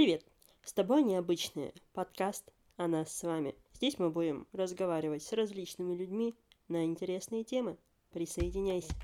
Привет! С тобой необычный подкаст о нас с вами. Здесь мы будем разговаривать с различными людьми на интересные темы. Присоединяйся.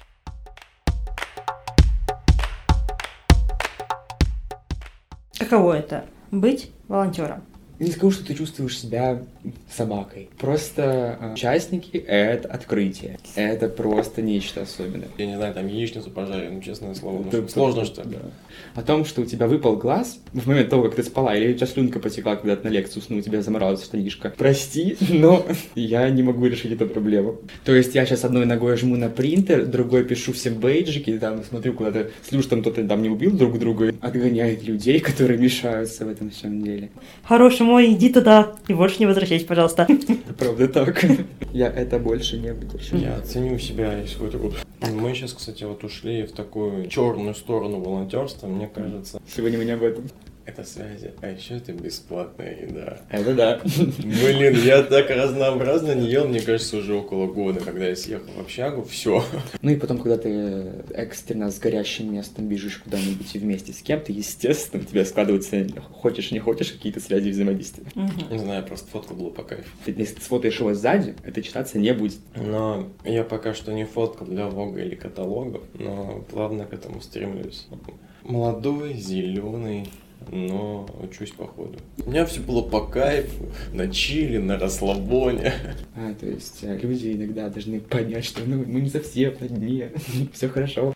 Каково это быть волонтером? Не скажу, что ты чувствуешь себя собакой. Просто э, участники — это открытие. Это просто нечто особенное. Я не знаю, там яичницу пожарили, ну, честное слово. Ну, Это- сложно, что ли? Да. О том, что у тебя выпал глаз в момент того, как ты спала, или у тебя слюнка потекла, когда ты на лекцию уснул, у тебя заморалась штанишка. Прости, но я не могу решить эту проблему. То есть я сейчас одной ногой жму на принтер, другой пишу всем бейджики, там смотрю куда-то, слышу, что там кто-то там не убил друг друга, отгоняет людей, которые мешаются в этом всем деле. Хороший мой, иди туда и больше не возвращайся, пожалуйста. Правда так. Я это больше не выдержу. Я оценю себя и свой труд. Мы сейчас, кстати, вот ушли в такую черную сторону волонтерства, мне кажется. Сегодня мы не об этом. Это связи. А еще это бесплатная еда. Это да. Блин, я так разнообразно не ел, мне кажется, уже около года, когда я съехал в общагу, все. Ну и потом, когда ты экстренно с горящим местом бежишь куда-нибудь и вместе с кем-то, естественно, у тебя складываются, хочешь не хочешь, какие-то связи взаимодействия. Не знаю, просто фотка была по кайфу. Если ты сфотаешь его сзади, это читаться не будет. Но я пока что не фоткал для Вога или каталогов, но плавно к этому стремлюсь. Молодой, зеленый, но учусь по ходу. У меня все было по кайфу, на чили, на расслабоне. А, то есть э, люди иногда должны понять, что ну, мы не совсем на дне, все хорошо.